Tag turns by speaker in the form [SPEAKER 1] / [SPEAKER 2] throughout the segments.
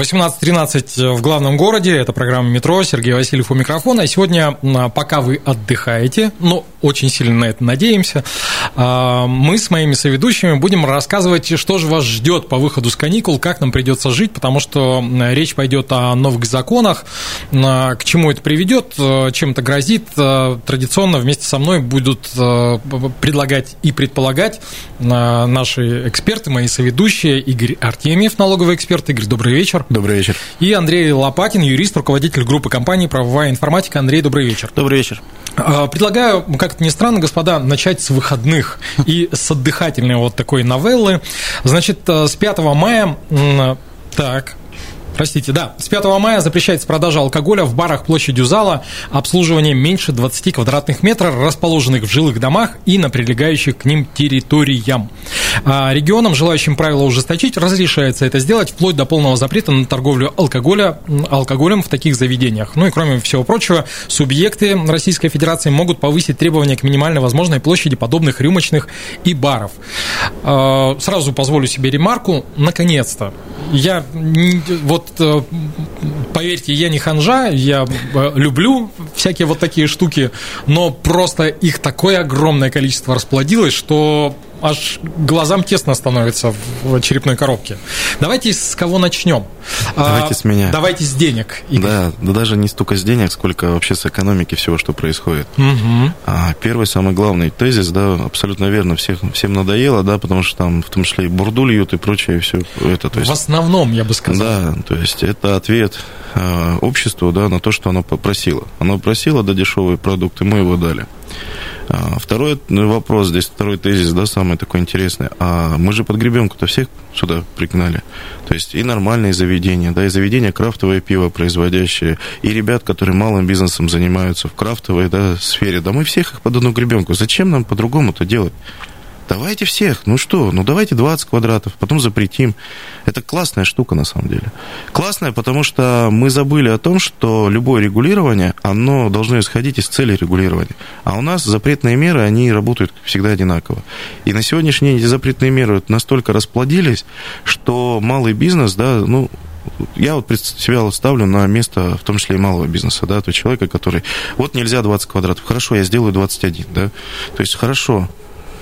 [SPEAKER 1] 18.13 в главном городе. Это программа «Метро». Сергей Васильев у микрофона. И сегодня, пока вы отдыхаете, ну, очень сильно на это надеемся, а, мы с моими соведущими будем рассказывать, что же вас ждет по выходу с каникул, как нам придется жить, потому что речь пойдет о новых законах, к чему это приведет, чем это грозит. Традиционно вместе со мной будут предлагать и предполагать наши эксперты, мои соведущие, Игорь Артемьев, налоговый эксперт. Игорь, добрый вечер.
[SPEAKER 2] Добрый вечер.
[SPEAKER 1] И Андрей Лопатин, юрист, руководитель группы компании «Правовая информатика». Андрей, добрый вечер.
[SPEAKER 2] Добрый вечер.
[SPEAKER 1] Предлагаю, как это ни странно, господа, начать с выходных и с отдыхательной вот такой новеллы. Значит, с 5 мая... Так, Простите, да. С 5 мая запрещается продажа алкоголя в барах площадью зала, обслуживание меньше 20 квадратных метров, расположенных в жилых домах и на прилегающих к ним территориям. А регионам, желающим правила ужесточить, разрешается это сделать вплоть до полного запрета на торговлю алкоголя, алкоголем в таких заведениях. Ну и кроме всего прочего, субъекты Российской Федерации могут повысить требования к минимально возможной площади подобных рюмочных и баров. А, сразу позволю себе ремарку. Наконец-то. Я вот Э, поверьте, я не ханжа, я э, люблю всякие вот такие штуки, но просто их такое огромное количество расплодилось, что аж глазам тесно становится в черепной коробке. Давайте с кого начнем?
[SPEAKER 2] Давайте а, с меня.
[SPEAKER 1] Давайте с денег.
[SPEAKER 2] Игорь. Да, да даже не столько с денег, сколько вообще с экономики всего, что происходит.
[SPEAKER 1] Угу.
[SPEAKER 2] А, первый, самый главный тезис, да, абсолютно верно, всех, всем надоело, да, потому что там в том числе и бурду льют и прочее, и все это.
[SPEAKER 1] То есть, в основном, я бы сказал.
[SPEAKER 2] Да, то есть это ответ э, обществу, да, на то, что оно попросило. Оно просило, да, дешевые продукты, мы его дали. А, второй вопрос, здесь второй тезис, да, самый такой интересный. А мы же под гребенку-то всех сюда пригнали. То есть и нормальные заведения, да, и заведения крафтовое пиво производящие, и ребят, которые малым бизнесом занимаются в крафтовой да, сфере. Да мы всех их под одну гребенку. Зачем нам по-другому-то делать? Давайте всех. Ну что, ну давайте 20 квадратов, потом запретим. Это классная штука на самом деле. Классная, потому что мы забыли о том, что любое регулирование, оно должно исходить из цели регулирования. А у нас запретные меры, они работают всегда одинаково. И на сегодняшний день эти запретные меры настолько расплодились, что малый бизнес, да, ну, я вот себя ставлю на место, в том числе и малого бизнеса, да, то человека, который, вот нельзя 20 квадратов, хорошо, я сделаю 21, да, то есть хорошо,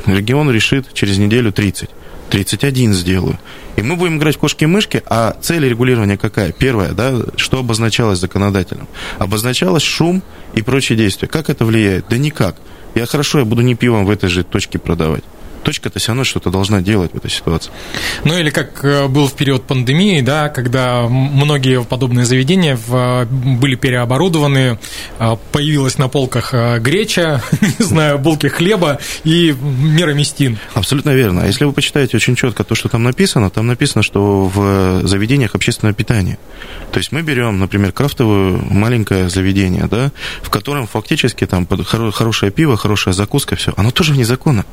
[SPEAKER 2] регион решит через неделю 30. 31 сделаю. И мы будем играть в кошки-мышки, а цель регулирования какая? Первое, да, что обозначалось законодателем? Обозначалось шум и прочие действия. Как это влияет? Да никак. Я хорошо, я буду не пивом в этой же точке продавать точка-то все равно что-то должна делать в этой ситуации.
[SPEAKER 1] Ну или как э, был в период пандемии, да, когда многие подобные заведения были переоборудованы, э, появилась на полках э, греча, не знаю, булки хлеба и мироместин.
[SPEAKER 2] Абсолютно верно. А если вы почитаете очень четко то, что там написано, там написано, что в заведениях общественного питания. То есть мы берем, например, крафтовое маленькое заведение, да, в котором фактически там хорошее пиво, хорошая закуска, все, оно тоже вне закона.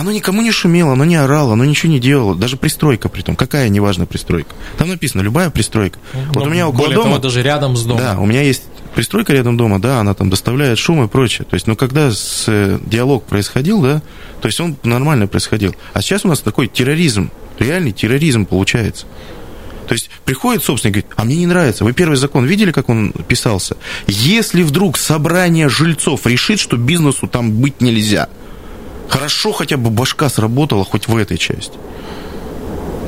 [SPEAKER 2] Оно никому не шумело, оно не орало, оно ничего не делало. Даже пристройка при том. Какая неважная пристройка. Там написано любая пристройка.
[SPEAKER 1] Ну, вот у меня около более дома... Того, даже рядом с домом.
[SPEAKER 2] Да, у меня есть пристройка рядом дома, да, она там доставляет шум и прочее. То есть, ну, когда с, э, диалог происходил, да, то есть он нормально происходил. А сейчас у нас такой терроризм, реальный терроризм получается. То есть приходит собственник и говорит, а мне не нравится. Вы первый закон видели, как он писался? Если вдруг собрание жильцов решит, что бизнесу там быть нельзя – Хорошо хотя бы башка сработала хоть в этой части.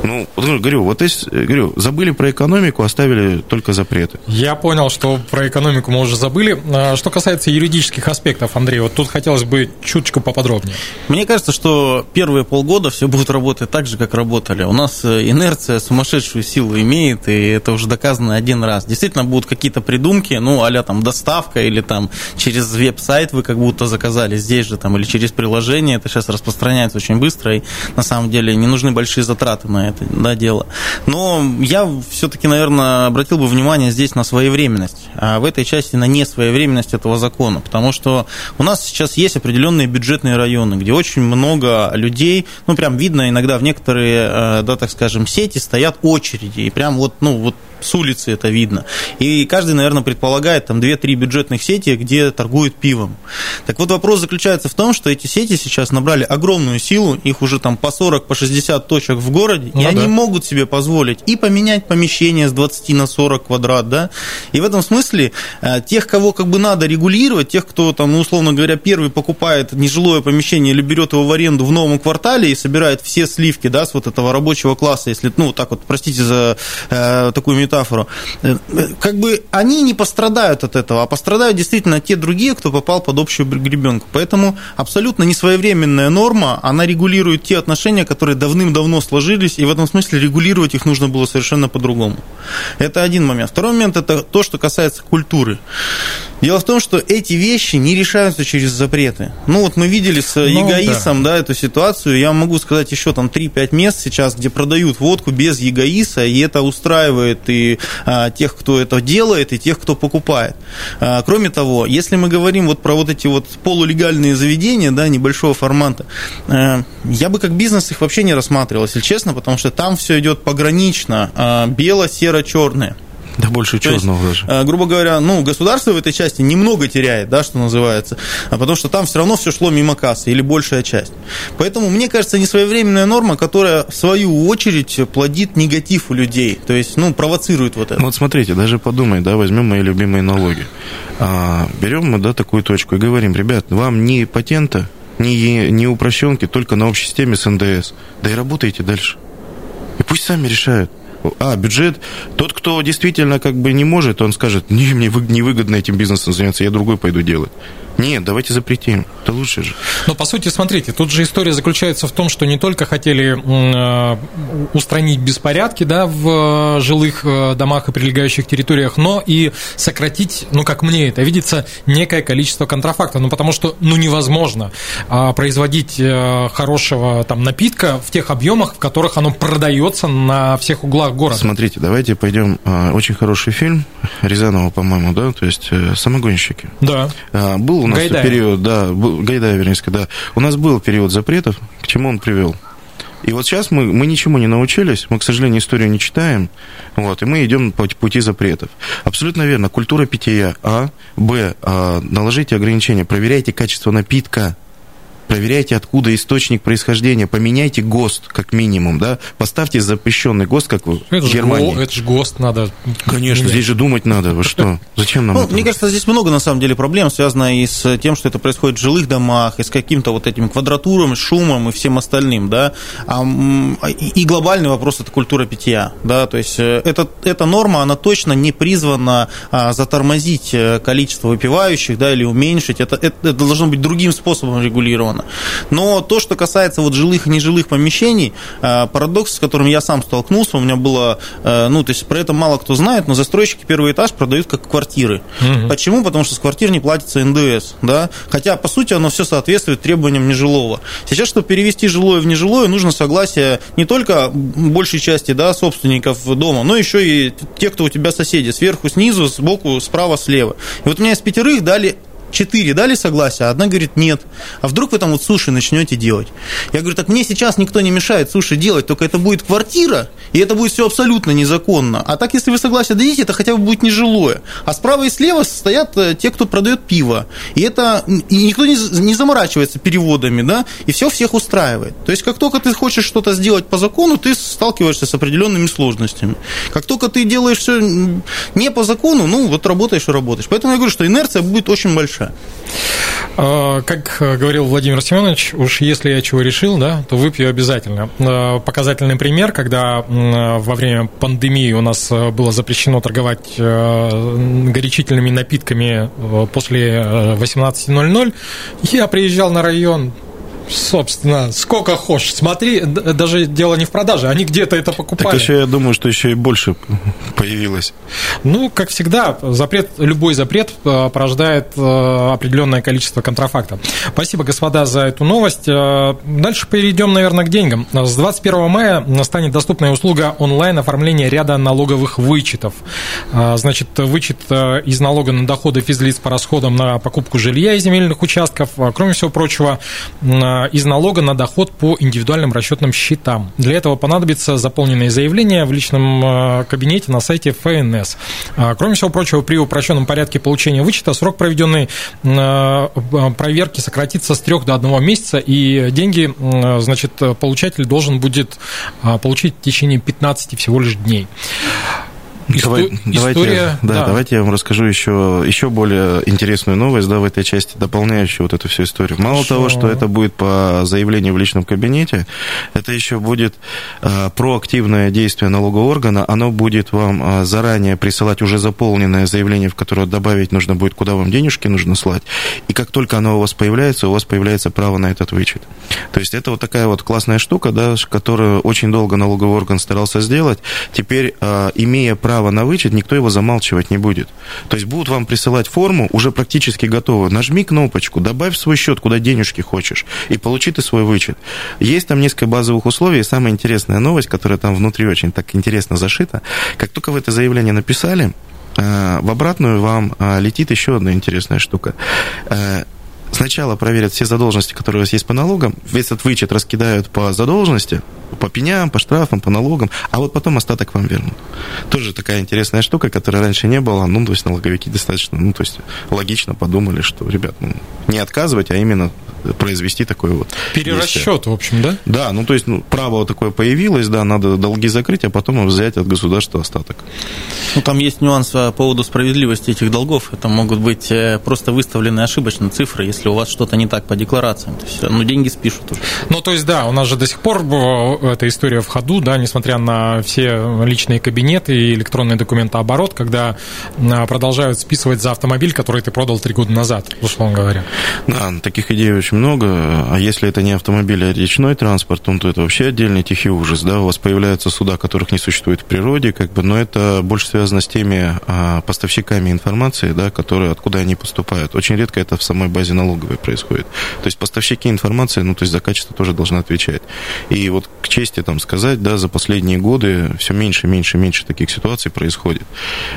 [SPEAKER 2] Ну, говорю, вот здесь, говорю, забыли про экономику, оставили только запреты.
[SPEAKER 1] Я понял, что про экономику мы уже забыли. А что касается юридических аспектов, Андрей, вот тут хотелось бы чуточку поподробнее.
[SPEAKER 3] Мне кажется, что первые полгода все будет работать так же, как работали. У нас э, инерция сумасшедшую силу имеет, и это уже доказано один раз. Действительно будут какие-то придумки, ну, а там доставка или там через веб-сайт вы как будто заказали здесь же там или через приложение. Это сейчас распространяется очень быстро, и на самом деле не нужны большие затраты на это это. да, дело. Но я все-таки, наверное, обратил бы внимание здесь на своевременность, а в этой части на несвоевременность этого закона, потому что у нас сейчас есть определенные бюджетные районы, где очень много людей, ну, прям видно иногда в некоторые, э, да, так скажем, сети стоят очереди, и прям вот, ну, вот с улицы это видно. И каждый, наверное, предполагает там 2-3 бюджетных сети, где торгуют пивом. Так вот, вопрос заключается в том, что эти сети сейчас набрали огромную силу, их уже там по 40, по 60 точек в городе, ну, и да. они могут себе позволить и поменять помещение с 20 на 40 квадрат, да, и в этом смысле э, тех, кого как бы надо регулировать, тех, кто там, ну, условно говоря, первый покупает нежилое помещение или берет его в аренду в новом квартале и собирает все сливки, да, с вот этого рабочего класса, если, ну, так вот, простите за э, такую метафору, э, как бы они не пострадают от этого, а пострадают действительно те другие, кто попал под общую гребенку. Поэтому абсолютно несвоевременная норма, она регулирует те отношения, которые давным-давно сложились, и в этом смысле регулировать их нужно было совершенно по-другому. Это один момент. Второй момент – это то, что касается культуры. Дело в том, что эти вещи не решаются через запреты. Ну, вот мы видели с ну, ЕГАИСом, да. да, эту ситуацию. Я могу сказать еще там 3-5 мест сейчас, где продают водку без ЕГАИСа, и это устраивает и а, тех, кто это делает, и тех, кто покупает. А, кроме того, если мы говорим вот про вот эти вот полулегальные заведения, да, небольшого формата, а, я бы как бизнес их вообще не рассматривал, если честно, потому что там все идет погранично, а, бело-серо-черное.
[SPEAKER 2] Да больше черного даже.
[SPEAKER 3] Э, грубо говоря, ну, государство в этой части немного теряет, да, что называется, а потому что там все равно все шло мимо кассы или большая часть. Поэтому, мне кажется, несвоевременная норма, которая в свою очередь плодит негатив у людей, то есть, ну, провоцирует вот это.
[SPEAKER 2] Ну, вот смотрите, даже подумай, да, возьмем мои любимые налоги. А, берем мы, да, такую точку и говорим, ребят, вам ни патента, ни, ни упрощенки, только на общей системе с НДС. Да и работайте дальше. И пусть сами решают. А, бюджет. Тот, кто действительно как бы не может, он скажет, не, мне невыгодно этим бизнесом заняться, я другой пойду делать. Нет, давайте запретим. Это лучше же.
[SPEAKER 1] Но по сути, смотрите, тут же история заключается в том, что не только хотели э, устранить беспорядки да, в жилых э, домах и прилегающих территориях, но и сократить, ну, как мне это видится, некое количество контрафакта. Ну, потому что ну, невозможно а, производить э, хорошего там, напитка в тех объемах, в которых оно продается на всех углах города.
[SPEAKER 2] Смотрите, давайте пойдем. Очень хороший фильм Рязанова, по-моему, да, то есть «Самогонщики».
[SPEAKER 1] Да.
[SPEAKER 2] А, был у нас Гайдай. период, да, был, Гайдай, вернее, да. У нас был период запретов, к чему он привел? И вот сейчас мы, мы ничему не научились, мы, к сожалению, историю не читаем, вот, и мы идем по пути запретов. Абсолютно верно, культура питья, А, Б, а, наложите ограничения, проверяйте качество напитка, проверяйте, откуда источник происхождения, поменяйте ГОСТ, как минимум, да, поставьте запрещенный ГОСТ, как в это Германии.
[SPEAKER 1] Же, это же ГОСТ надо.
[SPEAKER 2] Конечно, менять. здесь же думать надо, вы что, зачем нам
[SPEAKER 3] ну, это? Мне кажется, здесь много, на самом деле, проблем, связанных и с тем, что это происходит в жилых домах, и с каким-то вот этим квадратуром, шумом и всем остальным, да, а, и глобальный вопрос – это культура питья, да, то есть э, это, эта норма, она точно не призвана а, затормозить э, количество выпивающих, да, или уменьшить, это, это должно быть другим способом регулировано безусловно. Но то, что касается вот жилых и нежилых помещений, э, парадокс, с которым я сам столкнулся, у меня было, э, ну, то есть про это мало кто знает, но застройщики первый этаж продают как квартиры. Угу. Почему? Потому что с квартир не платится НДС, да, хотя, по сути, оно все соответствует требованиям нежилого. Сейчас, чтобы перевести жилое в нежилое, нужно согласие не только большей части, да, собственников дома, но еще и тех, кто у тебя соседи, сверху, снизу, сбоку, справа, слева. И вот у меня из пятерых дали четыре дали согласие, а одна говорит нет. А вдруг вы там вот суши начнете делать? Я говорю, так мне сейчас никто не мешает суши делать, только это будет квартира, и это будет все абсолютно незаконно. А так, если вы согласие дадите, это хотя бы будет нежилое. А справа и слева стоят э, те, кто продает пиво. И это и никто не, не заморачивается переводами, да, и все всех устраивает. То есть, как только ты хочешь что-то сделать по закону, ты сталкиваешься с определенными сложностями. Как только ты делаешь все не по закону, ну, вот работаешь и работаешь. Поэтому я говорю, что инерция будет очень большая дальше?
[SPEAKER 1] А, как говорил Владимир Семенович, уж если я чего решил, да, то выпью обязательно. А, показательный пример, когда во время пандемии у нас было запрещено торговать э, горячительными напитками э, после 18.00, э, я приезжал на район, собственно, сколько хочешь. Смотри, даже дело не в продаже, они где-то это покупали.
[SPEAKER 2] Так еще я думаю, что еще и больше появилось.
[SPEAKER 1] Ну, как всегда, запрет, любой запрет э, порождает э, определенное количество контрафакта. Спасибо, господа, за эту новость. Э, дальше перейдем, наверное, к деньгам. С 21 мая станет доступная услуга онлайн оформления ряда налоговых вычетов. Значит, вычет из налога на доходы физлиц по расходам на покупку жилья и земельных участков. Кроме всего прочего, из налога на доход по индивидуальным расчетным счетам. Для этого понадобится заполненное заявление в личном э, кабинете на сайте ФНС. А, кроме всего прочего, при упрощенном порядке получения вычета срок проведенной э, проверки сократится с 3 до 1 месяца, и деньги, значит, получатель должен будет получить в течение 15 всего лишь дней.
[SPEAKER 2] Давай, История, давайте, да, да. давайте я вам расскажу еще, еще более интересную новость да, в этой части, дополняющую вот эту всю историю. Мало Хорошо. того, что это будет по заявлению в личном кабинете, это еще будет э, проактивное действие налогового органа, оно будет вам э, заранее присылать уже заполненное заявление, в которое добавить нужно будет, куда вам денежки нужно слать, и как только оно у вас появляется, у вас появляется право на этот вычет. То есть это вот такая вот классная штука, да, которую очень долго налоговый орган старался сделать, теперь, э, имея право право на вычет, никто его замалчивать не будет. То есть будут вам присылать форму, уже практически готовую. Нажми кнопочку, добавь свой счет, куда денежки хочешь, и получи ты свой вычет. Есть там несколько базовых условий, и самая интересная новость, которая там внутри очень так интересно зашита, как только вы это заявление написали, э, в обратную вам э, летит еще одна интересная штука э, сначала проверят все задолженности, которые у вас есть по налогам, весь этот вычет раскидают по задолженности, по пеням, по штрафам, по налогам, а вот потом остаток вам вернут. Тоже такая интересная штука, которая раньше не было, ну, то есть налоговики достаточно, ну, то есть логично подумали, что, ребят, ну, не отказывать, а именно произвести такой вот
[SPEAKER 1] Перерасчет, действие. в общем, да?
[SPEAKER 2] Да, ну, то есть, ну, право такое появилось, да, надо долги закрыть, а потом взять от государства остаток.
[SPEAKER 3] Ну, там есть нюанс по поводу справедливости этих долгов. Это могут быть э, просто выставлены ошибочно цифры, если у вас что-то не так по декларациям. То есть, ну, деньги спишут уже.
[SPEAKER 1] Ну, то есть, да, у нас же до сих пор эта история в ходу, да, несмотря на все личные кабинеты и электронный документооборот, когда а, продолжают списывать за автомобиль, который ты продал три года назад, условно говоря.
[SPEAKER 2] Да, таких идей очень много. А если это не автомобиль, а речной транспорт, то это вообще отдельный тихий ужас. Да? У вас появляются суда, которых не существует в природе, как бы, но это больше связано с теми а, поставщиками информации, да, которые, откуда они поступают. Очень редко это в самой базе налоговой происходит. То есть поставщики информации, ну, то есть за качество тоже должны отвечать. И вот к чести там сказать, да, за последние годы все меньше, меньше, меньше таких ситуаций происходит.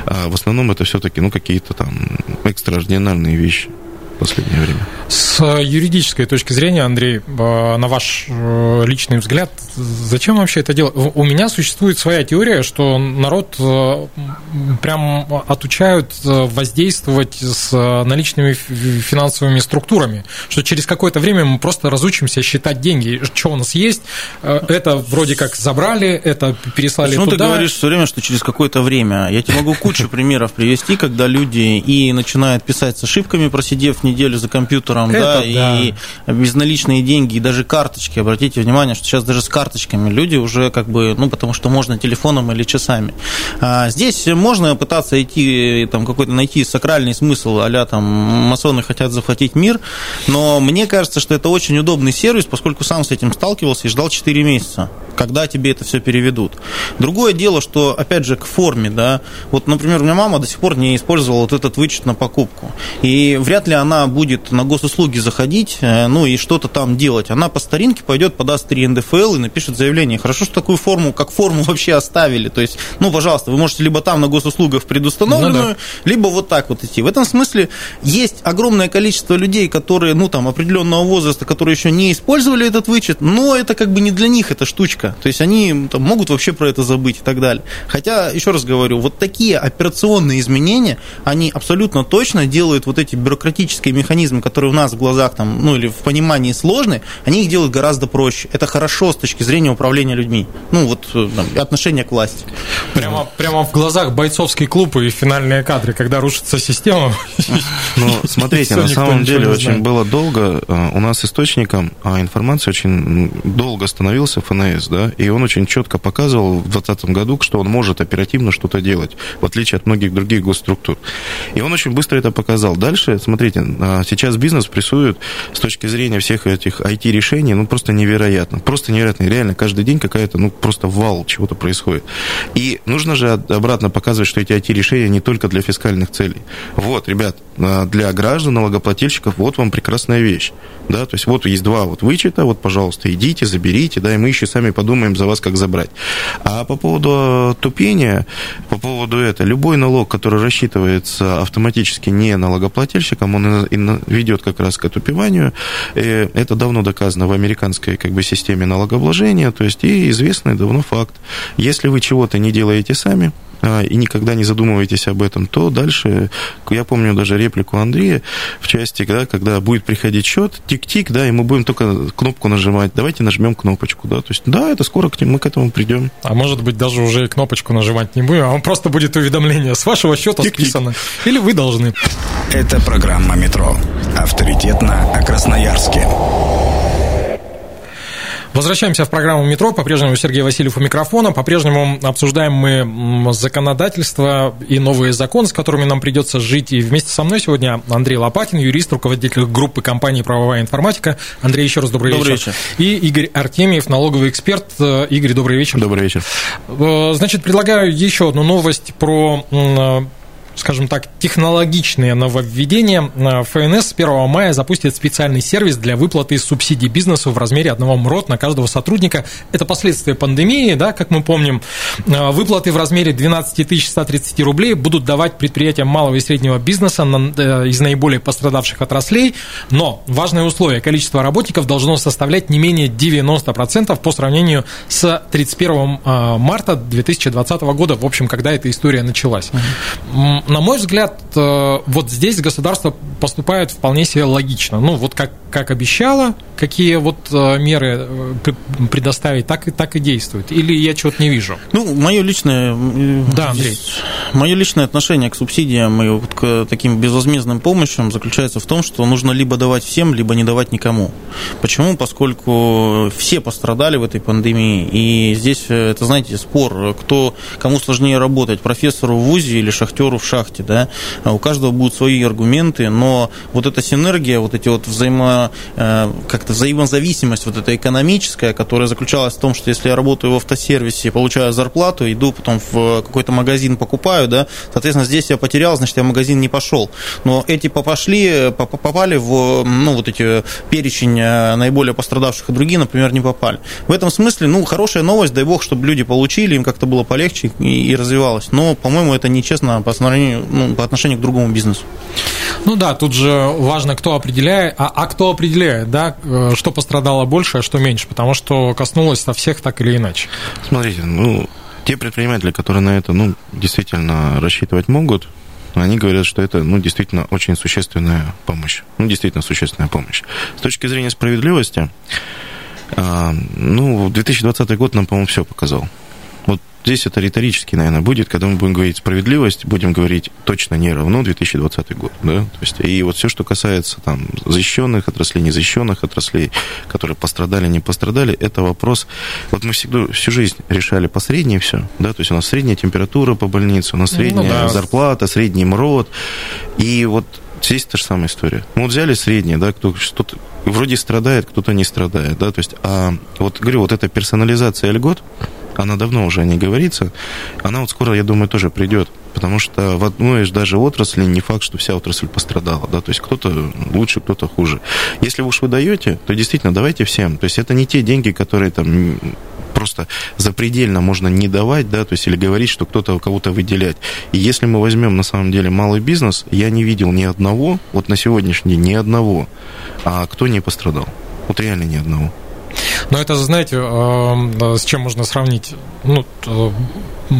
[SPEAKER 2] А в основном это все-таки, ну, какие-то там экстраординарные вещи последнее время.
[SPEAKER 1] С юридической точки зрения, Андрей, э, на ваш э, личный взгляд, зачем вообще это делать? У меня существует своя теория, что народ э, прям отучают воздействовать с наличными финансовыми структурами, что через какое-то время мы просто разучимся считать деньги, что у нас есть, это вроде как забрали, это переслали
[SPEAKER 3] Почему
[SPEAKER 1] туда.
[SPEAKER 3] ты говоришь все время, что через какое-то время? Я тебе могу кучу примеров привести, когда люди и начинают писать с ошибками, просидев неделю за компьютером, Это да, да, и безналичные деньги, и даже карточки. Обратите внимание, что сейчас даже с карточками люди уже как бы, ну, потому что можно телефоном или часами. А здесь можно пытаться идти, там, какой-то найти сакральный смысл, а там масоны хотят захватить мир, но мне кажется, что это очень удобный сервис, поскольку сам с этим сталкивался и ждал 4 месяца, когда тебе это все переведут. Другое дело, что, опять же, к форме, да, вот, например, у меня мама до сих пор не использовала вот этот вычет на покупку, и вряд ли она она будет на госуслуги заходить, э, ну и что-то там делать, она по старинке пойдет, подаст 3 НДФЛ и напишет заявление. Хорошо, что такую форму, как форму вообще оставили. То есть, ну, пожалуйста, вы можете либо там на госуслугах предустановленную, ну, да. либо вот так вот идти. В этом смысле есть огромное количество людей, которые, ну, там, определенного возраста, которые еще не использовали этот вычет, но это как бы не для них эта штучка. То есть, они там, могут вообще про это забыть и так далее. Хотя, еще раз говорю, вот такие операционные изменения, они абсолютно точно делают вот эти бюрократические логические механизмы, которые у нас в глазах там, ну или в понимании сложны, они их делают гораздо проще. Это хорошо с точки зрения управления людьми. Ну вот э, там, отношения к власти.
[SPEAKER 1] Прямо, прямо в глазах бойцовский клуб и финальные кадры, когда рушится система.
[SPEAKER 2] Ну, смотрите, на самом деле очень было долго. э, У нас источником а, информации очень долго становился ФНС, да, и он очень четко показывал в 2020 году, что он может оперативно что-то делать, в отличие от многих других госструктур. И он очень быстро это показал. Дальше, смотрите, сейчас бизнес прессует с точки зрения всех этих IT-решений, ну, просто невероятно. Просто невероятно. И Реально, каждый день какая-то, ну, просто вал чего-то происходит. И нужно же обратно показывать, что эти IT-решения не только для фискальных целей. Вот, ребят, а, для граждан, налогоплательщиков, вот вам прекрасная вещь. Да, то есть вот есть два вот вычета, вот, пожалуйста, идите, заберите, да, и мы еще сами подумаем за вас, как забрать. А по поводу э, тупения, по поводу этого, любой налог, который рассчитывается автоматически не налогоплательщиком, он ведет как раз к отупеванию. Э, Это давно доказано в американской как бы, системе налогообложения, то есть и известный давно факт. Если вы чего-то не делаете сами, и никогда не задумываетесь об этом, то дальше, я помню даже реплику Андрея в части, да, когда будет приходить счет, тик-тик, да, и мы будем только кнопку нажимать, давайте нажмем кнопочку, да, то есть, да, это скоро к ним- мы к этому придем.
[SPEAKER 1] А может быть, даже уже и кнопочку нажимать не будем, а он просто будет уведомление с вашего счета
[SPEAKER 2] Тик-тик.
[SPEAKER 1] списано. Или вы должны.
[SPEAKER 4] Это программа «Метро». Авторитетно о Красноярске.
[SPEAKER 1] Возвращаемся в программу «Метро». По-прежнему Сергей Васильев у микрофона. По-прежнему обсуждаем мы законодательство и новые законы, с которыми нам придется жить. И вместе со мной сегодня Андрей Лопатин, юрист, руководитель группы компании «Правовая информатика». Андрей, еще раз добрый,
[SPEAKER 3] Добрый
[SPEAKER 1] вечер. И Игорь Артемьев, налоговый эксперт. Э, Игорь, добрый вечер.
[SPEAKER 2] Добрый вечер.
[SPEAKER 1] Э, Значит, предлагаю еще одну новость про скажем так, технологичные нововведения. Э, ФНС с 1 мая запустит специальный сервис для выплаты субсидий бизнесу в размере одного МРОТ на каждого сотрудника. Это последствия пандемии, да, как мы помним. Э, Выплаты в размере 12 130 рублей будут давать предприятиям малого и среднего бизнеса э, из наиболее пострадавших отраслей, но важное условие – количество работников должно составлять не менее 90% по сравнению с 31 э, марта 2020 года, в общем, когда эта история началась. На мой взгляд, э, вот здесь государство поступает вполне себе логично. Ну, вот как, как обещало, какие вот э, меры э, пр- предоставить, так и, так и действует. Или я чего-то не вижу.
[SPEAKER 3] Ну, мое личное,
[SPEAKER 1] Да, Андрей.
[SPEAKER 3] мое личное отношение к субсидиям и вот к таким безвозмездным помощям заключается в том, что нужно либо давать всем, либо не давать никому. Почему? Поскольку все пострадали в этой пандемии, и здесь, это, знаете, спор, кто, кому сложнее работать, профессору в ВУЗе или шахтеру в шахте, да? А У каждого будут свои аргументы, но вот эта синергия, вот эти вот взаимо, э, как-то взаимозависимость вот эта экономическая, которая заключалась в том, что если я работаю в автосервисе, получаю зарплату, иду потом в какой-то магазин покупаю, да, соответственно, здесь я потерял, значит, я в магазин не пошел. Но эти попошли, поп- попали в, ну, вот эти перечень э, наиболее пострадавших, а другие, например, не попали. В этом смысле, ну, хорошая новость, дай бог, чтобы люди получили, им как-то было полегче и, и развивалось. Но, по-моему, это нечестно по отношению, ну, по отношению к другому бизнесу.
[SPEAKER 1] Ну да, тут же важно, кто определяет, а, а кто определяет, да, э, что пострадало больше, а что меньше, потому что коснулось со всех так или иначе.
[SPEAKER 2] Смотрите, ну, те предприниматели, которые на это, ну, действительно рассчитывать могут, они говорят, что это, ну, действительно очень существенная помощь. Ну, действительно существенная помощь. С точки зрения справедливости, а, ну, 2020 год нам, по-моему, все показал. Здесь это риторически, наверное, будет, когда мы будем говорить справедливость, будем говорить точно не равно 2020 год, да, то есть, и вот все, что касается там защищенных отраслей, незащищенных отраслей, которые пострадали, не пострадали, это вопрос, вот мы всегда, всю жизнь решали по средней все, да, то есть у нас средняя температура по больнице, у нас
[SPEAKER 1] Ну
[SPEAKER 2] средняя
[SPEAKER 1] да.
[SPEAKER 2] зарплата, средний МРОД, и вот здесь та же самая история. Мы вот взяли среднее, да, кто что-то вроде страдает, кто-то не страдает, да, то есть, а вот говорю, вот эта персонализация льгот, она давно уже не говорится, она вот скоро, я думаю, тоже придет, потому что в одной из даже отрасли не факт, что вся отрасль пострадала, да, то есть кто-то лучше, кто-то хуже. Если уж вы даете, то действительно давайте всем, то есть это не те деньги, которые там просто запредельно можно не давать, да, то есть или говорить, что кто-то кого-то выделять. И если мы возьмем на самом деле малый бизнес, я не видел ни одного, вот на сегодняшний день ни одного, а кто не пострадал. Вот реально ни одного.
[SPEAKER 1] Но это, знаете, э, с чем можно сравнить? Ну,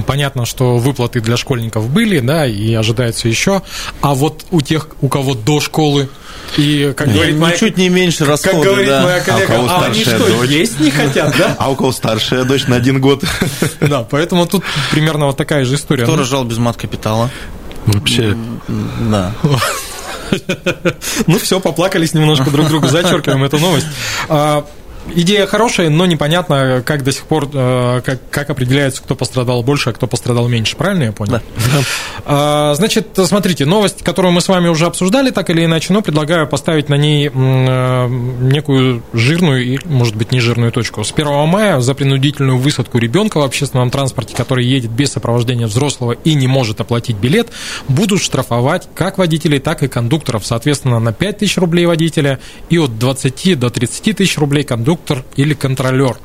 [SPEAKER 1] понятно, что выплаты для школьников были, да, и ожидается еще. А вот у тех, у кого до школы и, как говорит
[SPEAKER 3] моя, чуть не меньше расходы,
[SPEAKER 1] как говорит
[SPEAKER 3] да.
[SPEAKER 1] моя коллега,
[SPEAKER 2] А у кого
[SPEAKER 1] а, они что,
[SPEAKER 2] дочь?
[SPEAKER 1] есть не хотят, да?
[SPEAKER 2] А у кого старшая дочь на один год?
[SPEAKER 1] Да, поэтому тут примерно вот такая же история.
[SPEAKER 3] Кто
[SPEAKER 1] Ну,
[SPEAKER 3] рожал без мат капитала?
[SPEAKER 2] Вообще.
[SPEAKER 3] Да.
[SPEAKER 1] Ну все, поплакались немножко друг другу, зачеркиваем эту новость. Идея хорошая, но непонятно, как до сих пор, э, как, как определяется, кто пострадал больше, а кто пострадал меньше. Правильно я понял?
[SPEAKER 3] Да.
[SPEAKER 1] А, Значит, смотрите, новость, которую мы с вами уже обсуждали, так или иначе, но предлагаю поставить на ней э, некую жирную и, может быть, не жирную точку. С 1 мая за принудительную высадку ребенка в общественном транспорте, который едет без сопровождения взрослого и не может оплатить билет, будут штрафовать как водителей, так и кондукторов, соответственно, на 5 тысяч рублей водителя и от 20 до 30 тысяч рублей кондуктор или контролер.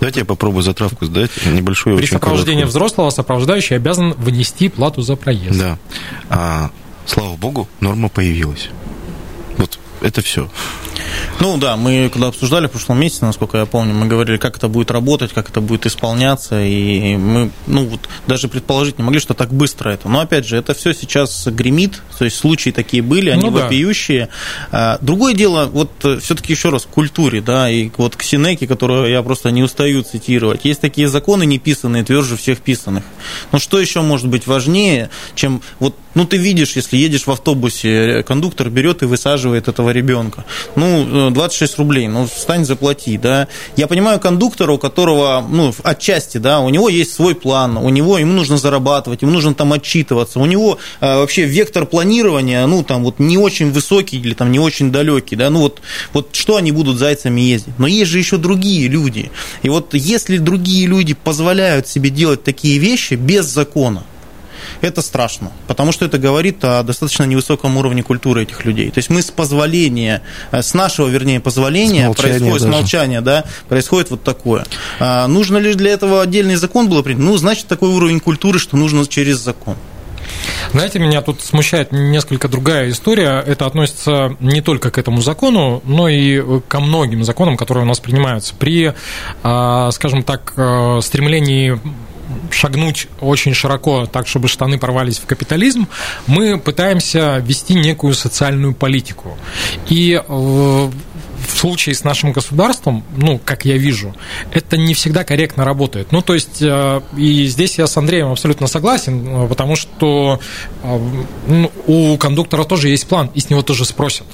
[SPEAKER 2] Давайте я попробую затравку сдать. Небольшую
[SPEAKER 1] При
[SPEAKER 2] очень
[SPEAKER 1] сопровождении
[SPEAKER 2] короткую.
[SPEAKER 1] взрослого сопровождающий обязан внести плату за проезд.
[SPEAKER 2] Да. А, слава богу, норма появилась. Вот это все.
[SPEAKER 3] Ну да, мы когда обсуждали в прошлом месяце, насколько я помню, мы говорили, как это будет работать, как это будет исполняться, и мы, ну вот, даже предположить не могли, что так быстро это. Но опять же, это все сейчас гремит, то есть случаи такие были, они
[SPEAKER 1] Ну да.
[SPEAKER 3] вопиющие. А, Другое дело, вот все-таки еще раз, к культуре, да, и вот к Синеке, которую я просто не устаю цитировать. Есть такие законы неписанные, тверже всех писанных. Но что еще может быть важнее, чем вот, ну ты видишь, если едешь в автобусе, кондуктор берет и высаживает этого ребенка. Ну, э, 26 рублей, ну встань, заплати, да. Я понимаю кондуктора, у которого, ну, отчасти, да, у него есть свой план, у него, ему нужно зарабатывать, ему нужно там отчитываться, у него э, вообще вектор планирования, ну, там вот не очень высокий или там не очень далекий, да, ну вот, вот что они будут зайцами ездить. Но есть же еще другие люди. И вот если другие люди позволяют себе делать такие вещи без закона, это страшно, потому что это говорит о достаточно невысоком уровне культуры этих людей. То есть мы с позволения, э, с нашего, вернее, позволения,
[SPEAKER 2] С молчания
[SPEAKER 3] происходит, с
[SPEAKER 2] даже.
[SPEAKER 3] молчания, да, происходит вот такое. А, нужно ли для этого отдельный закон был принят? Ну, значит, такой уровень культуры, что нужно через закон.
[SPEAKER 1] Знаете, меня тут смущает несколько другая история. Это относится не только к этому закону, но и ко многим законам, которые у нас принимаются. При, а, скажем так, э, стремлении шагнуть очень широко, так, чтобы штаны порвались в капитализм, мы пытаемся вести некую социальную политику. И э, в случае с нашим государством, ну, как я вижу, это не всегда корректно работает. Ну, то есть, э, и здесь я с Андреем абсолютно согласен, э, потому что ну, у кондуктора тоже есть план, и с него тоже спросят.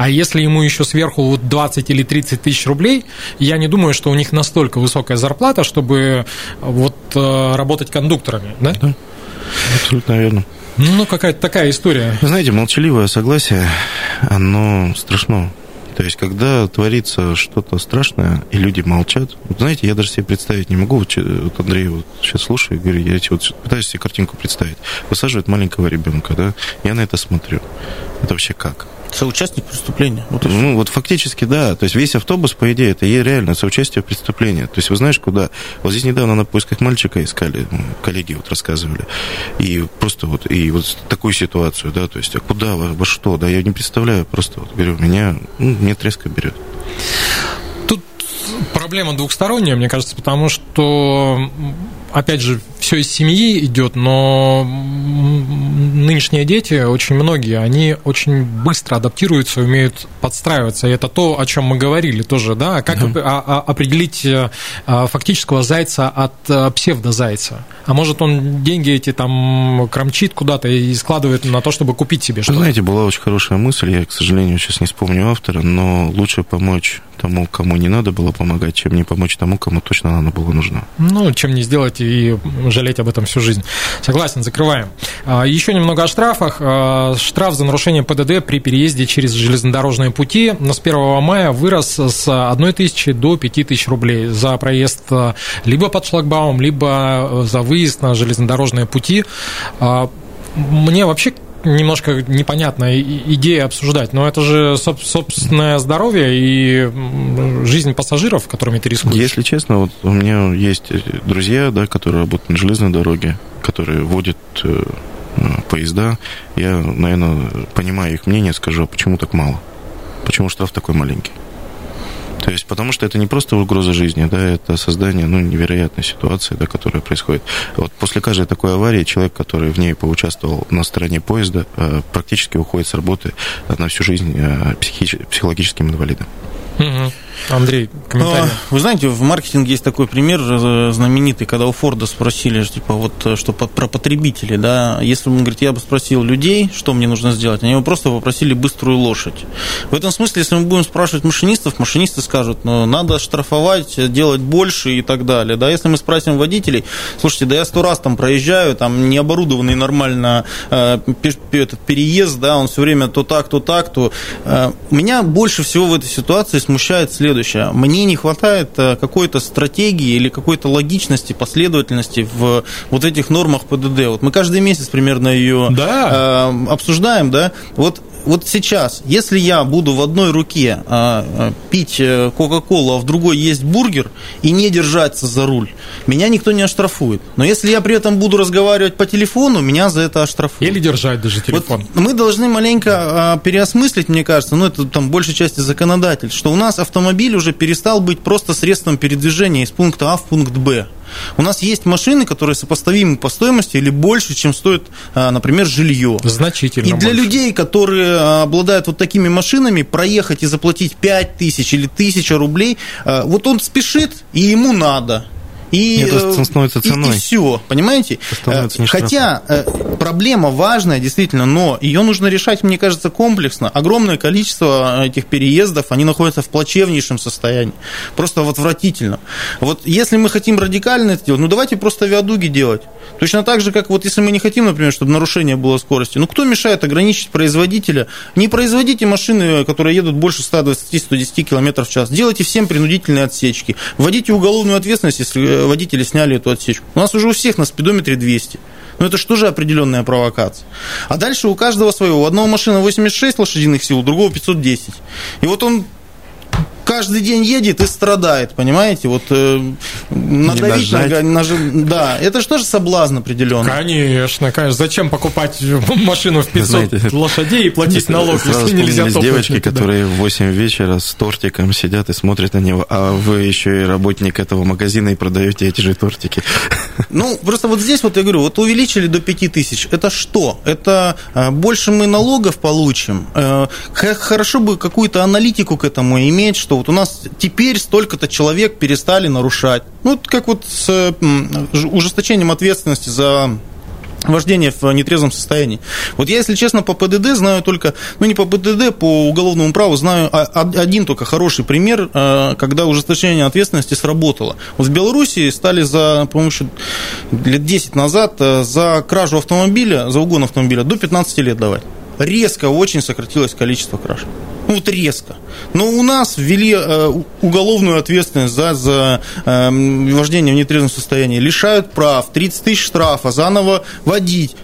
[SPEAKER 1] А если ему еще сверху вот 20 или 30 тысяч рублей, я не думаю, что у них настолько высокая зарплата, чтобы вот работать кондукторами, да?
[SPEAKER 2] Абсолютно верно.
[SPEAKER 1] Ну, какая-то такая история.
[SPEAKER 2] Вы знаете, молчаливое согласие, оно страшно. То есть, когда творится что-то страшное, и люди молчат, вот знаете, я даже себе представить не могу, вот, вот Андрей вот сейчас слушаю, говорю, я эти вот пытаюсь себе картинку представить. Высаживает маленького ребенка, да, я на это смотрю. Это вообще как?
[SPEAKER 3] Соучастник преступления. Вот.
[SPEAKER 2] Ну, вот фактически, да. То есть весь автобус, по идее, это реально соучастие в преступлении. То есть вы знаешь, куда... Вот здесь недавно на поисках мальчика искали, м, коллеги вот рассказывали. И просто вот, и вот такую ситуацию, да, то есть, а куда, во, во что, да, я не представляю, просто вот, говорю, меня, ну, мне треска берет.
[SPEAKER 1] Тут проблема двухсторонняя, мне кажется, потому что, опять же, все из семьи идет, но нынешние дети, очень многие, они очень быстро адаптируются, умеют подстраиваться. И это то, о чем мы говорили тоже, да, как оп- а- а- определить э, а, фактического зайца от э, псевдозайца. А может, он деньги эти там кромчит куда-то и складывает на то, чтобы купить себе что-то.
[SPEAKER 2] знаете, была очень хорошая мысль, я, к сожалению, сейчас не вспомню автора, но лучше помочь тому, кому не надо было помогать, чем не помочь тому, кому точно надо было нужно.
[SPEAKER 1] Ну, чем не сделать и жалеть об этом всю жизнь. Согласен, закрываем. А, Еще немного о штрафах. А, Штраф за нарушение ПДД при переезде через железнодорожные пути с 1 мая вырос с 1 тысячи до 5 тысяч рублей за проезд а, либо под шлагбаум, либо за выезд на железнодорожные пути. Мне вообще немножко непонятная идея обсуждать, но это же соб- собственное здоровье и жизнь пассажиров, которыми ты рискуешь.
[SPEAKER 2] Если честно, вот у меня есть друзья, да, которые работают на железной дороге, которые водят э, э, поезда. Я, наверное, понимаю их мнение, скажу, а почему так мало? Почему штраф такой маленький? То есть, потому что это не просто угроза жизни, да, это создание, ну, невероятной ситуации, да, которая происходит. Вот после каждой такой аварии человек, который в ней поучаствовал на стороне поезда, э, практически уходит с работы на всю жизнь э, психологическим инвалидом.
[SPEAKER 1] Угу. Андрей, комментарий. А,
[SPEAKER 3] вы знаете, в маркетинге есть такой пример э, знаменитый, когда у Форда спросили, типа, вот э, что про потребителей, да, если он говорит, я бы спросил людей, что мне нужно сделать, они его просто попросили быструю лошадь. В этом смысле, если мы будем спрашивать машинистов, машинисты скажут, ну, надо штрафовать, делать больше и так далее, да, если мы спросим водителей, слушайте, да я сто раз там проезжаю, там не оборудованный нормально э, этот переезд, да, он все время то так, то так, то... Э, меня больше всего в этой ситуации смущает следующее следующее. Мне не хватает э, какой-то стратегии или какой-то логичности, последовательности в вот этих нормах ПДД. Вот мы каждый месяц примерно ее да. э, обсуждаем, да. Вот вот сейчас, если я буду в одной руке а, а, пить э, Кока-Колу, а в другой есть бургер и не держаться за руль, меня никто не оштрафует. Но если я при этом буду разговаривать по телефону, меня за это оштрафуют.
[SPEAKER 1] Или держать даже телефон.
[SPEAKER 3] Вот мы должны маленько а, переосмыслить, мне кажется, ну это там большей части законодатель, что у нас автомобиль уже перестал быть просто средством передвижения из пункта А в пункт Б. У нас есть машины, которые сопоставимы по стоимости или больше, чем стоит, а, например, жилье.
[SPEAKER 1] Значительно.
[SPEAKER 3] И для больше. людей, которые а, обладают вот такими машинами, проехать и заплатить 5 тысяч или 1000 рублей, а, вот он спешит, и ему надо. И, это становится ценой. И, и все, понимаете? Хотя э, проблема важная, действительно, но ее нужно решать, мне кажется, комплексно. Огромное количество этих переездов, они находятся в плачевнейшем состоянии. Просто в отвратительном. Вот если мы хотим радикально это делать, ну давайте просто виадуги делать. Точно так же, как вот если мы не хотим, например, чтобы нарушение было скорости, ну кто мешает ограничить производителя? Не производите машины, которые едут больше 120-110 км в час. Делайте всем принудительные отсечки. Вводите уголовную ответственность, если э, водители сняли эту отсечку. У нас уже у всех на спидометре 200. Ну, это же определенная провокация? А дальше у каждого своего. У одного машина 86 лошадиных сил, у другого 510. И вот он каждый день едет и страдает, понимаете? Вот э, надавить на, на, да, это же тоже соблазн определенный.
[SPEAKER 1] Конечно, конечно. Зачем покупать машину в 500 Знаете, лошадей и платить налог, если нельзя
[SPEAKER 2] топать? девочки, да. которые в 8 вечера с тортиком сидят и смотрят на него, а вы еще и работник этого магазина и продаете эти же тортики.
[SPEAKER 3] Ну, просто вот здесь вот я говорю, вот увеличили до 5 тысяч. Это что? Это э, больше мы налогов получим. Э, хорошо бы какую-то аналитику к этому иметь, что вот у нас теперь столько-то человек перестали нарушать. Ну, как вот с ужесточением ответственности за вождение в нетрезвом состоянии. Вот я, если честно, по ПДД знаю только, ну не по ПДД, по уголовному праву знаю один только хороший пример, э, когда ужесточение ответственности сработало. Вот в Беларуси стали за, по-моему, лет 10 назад э, за кражу автомобиля, за угон автомобиля до 15 лет давать. Резко очень сократилось количество краж. Вот резко. Но у нас ввели э, уголовную ответственность за, за э, вождение в нетрезвом состоянии. Лишают прав, 30 тысяч штрафа, заново водить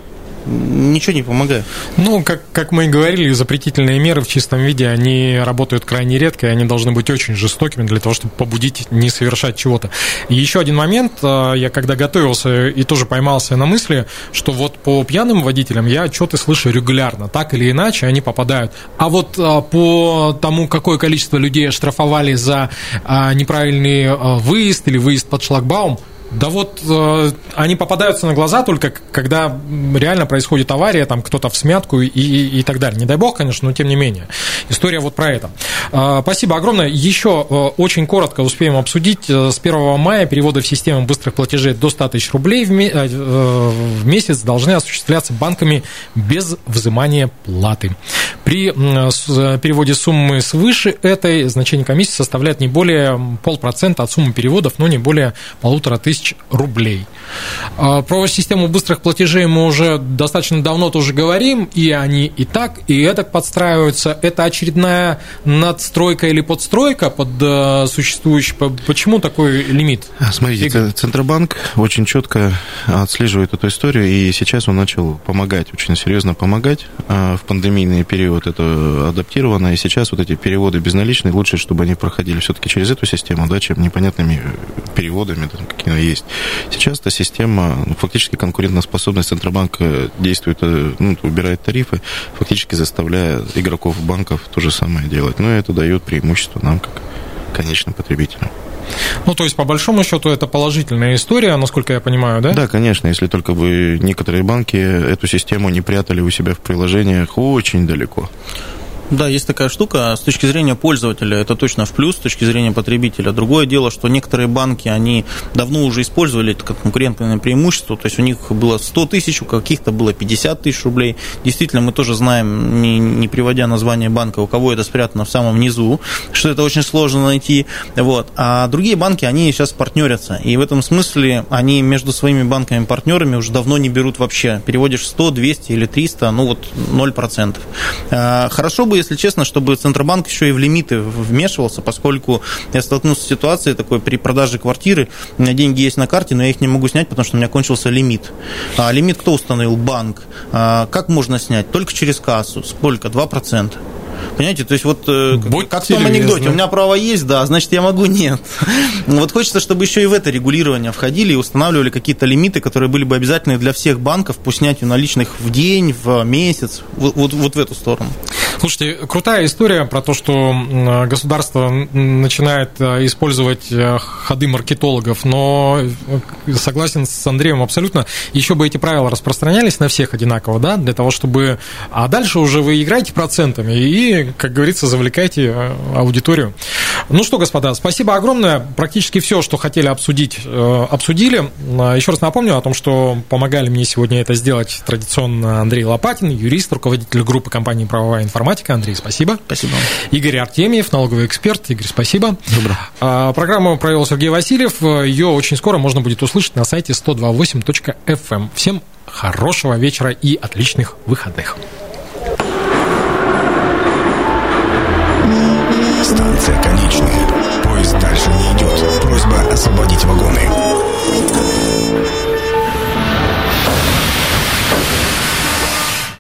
[SPEAKER 3] ничего не помогает.
[SPEAKER 1] Ну, как, как мы и говорили, запретительные меры в чистом виде, они работают крайне редко, и они должны быть очень жестокими для того, чтобы побудить не совершать чего-то. И еще один момент, а, я когда готовился и тоже поймался на мысли, что вот по пьяным водителям я отчеты слышу регулярно, так или иначе они попадают. А вот а, по тому, какое количество людей оштрафовали за а, неправильный выезд или выезд под шлагбаум, да вот э, они попадаются на глаза только когда реально происходит авария, там кто-то в смятку и, и, и так далее. Не дай бог, конечно, но тем не менее. История вот про это. Э, спасибо огромное. Еще э, очень коротко успеем обсудить. Э, с 1 мая переводы в систему быстрых платежей до 100 тысяч рублей в, ме- э, в месяц должны осуществляться банками без взимания платы. При э, переводе суммы свыше этой значение комиссии составляет не более полпроцента от суммы переводов, но не более полутора тысяч тысяч рублей. А, про систему быстрых платежей мы уже достаточно давно тоже говорим, и они и так, и это подстраиваются. Это очередная надстройка или подстройка под э, существующий. Почему такой лимит?
[SPEAKER 2] А, смотрите, Игорь? Центробанк очень четко отслеживает эту историю, и сейчас он начал помогать, очень серьезно помогать. А, в пандемийный период это адаптировано, и сейчас вот эти переводы безналичные, лучше, чтобы они проходили все-таки через эту систему, да, чем непонятными переводами, да, какими есть. Сейчас эта система, ну, фактически конкурентоспособность Центробанка действует, э, ну, убирает тарифы, фактически заставляя игроков банков то же самое делать. Но это дает преимущество нам, как конечным потребителям.
[SPEAKER 1] Ну, то есть, по большому счету, это положительная история, насколько я понимаю, да?
[SPEAKER 2] Да, конечно, если только вы некоторые банки эту систему не прятали у себя в приложениях очень далеко.
[SPEAKER 3] Да, есть такая штука. С точки зрения пользователя это точно в плюс, с точки зрения потребителя. Другое дело, что некоторые банки, они давно уже использовали это как конкурентное преимущество. То есть у них было 100 тысяч, у каких-то было 50 тысяч рублей. Действительно, мы тоже знаем, не, не приводя название банка, у кого это спрятано в самом низу, что это очень сложно найти. Вот. А другие банки, они сейчас партнерятся. И в этом смысле они между своими банками-партнерами уже давно не берут вообще. Переводишь 100, 200 или 300, ну вот 0%. А, хорошо бы если честно, чтобы Центробанк еще и в лимиты вмешивался, поскольку я столкнулся с ситуацией такой при продаже квартиры, у меня деньги есть на карте, но я их не могу снять, потому что у меня кончился лимит. А лимит кто установил? Банк. А как можно снять? Только через кассу. Сколько? 2%. Понимаете, то есть вот э, Будьте как в том анекдоте, у меня право есть, да, значит я могу нет. Вот хочется, чтобы еще и в это регулирование входили и устанавливали какие-то лимиты, которые были бы обязательны для всех банков по снятию наличных в день, в месяц, вот, вот, вот в эту сторону.
[SPEAKER 1] Слушайте, крутая история про то, что государство начинает э, использовать э, ходы маркетологов, но согласен с Андреем абсолютно, еще бы эти правила распространялись на всех одинаково, да, для того, чтобы... А дальше уже вы играете процентами и как говорится, завлекайте э, аудиторию. Ну что, господа, спасибо огромное. Практически все, что хотели обсудить, э, обсудили. Э, еще раз напомню о том, что помогали мне сегодня это сделать традиционно Андрей Лопатин, юрист, руководитель группы компании «Правовая информатика». Андрей, спасибо.
[SPEAKER 3] Спасибо.
[SPEAKER 1] Игорь Артемьев, налоговый эксперт. Игорь, спасибо.
[SPEAKER 3] Добро.
[SPEAKER 1] Программу провел Сергей Васильев. Ее очень скоро можно будет услышать на сайте 128.fm. Эм. Всем хорошего вечера и отличных выходных.
[SPEAKER 4] Станция конечная. Поезд дальше не идет. Просьба освободить вагоны.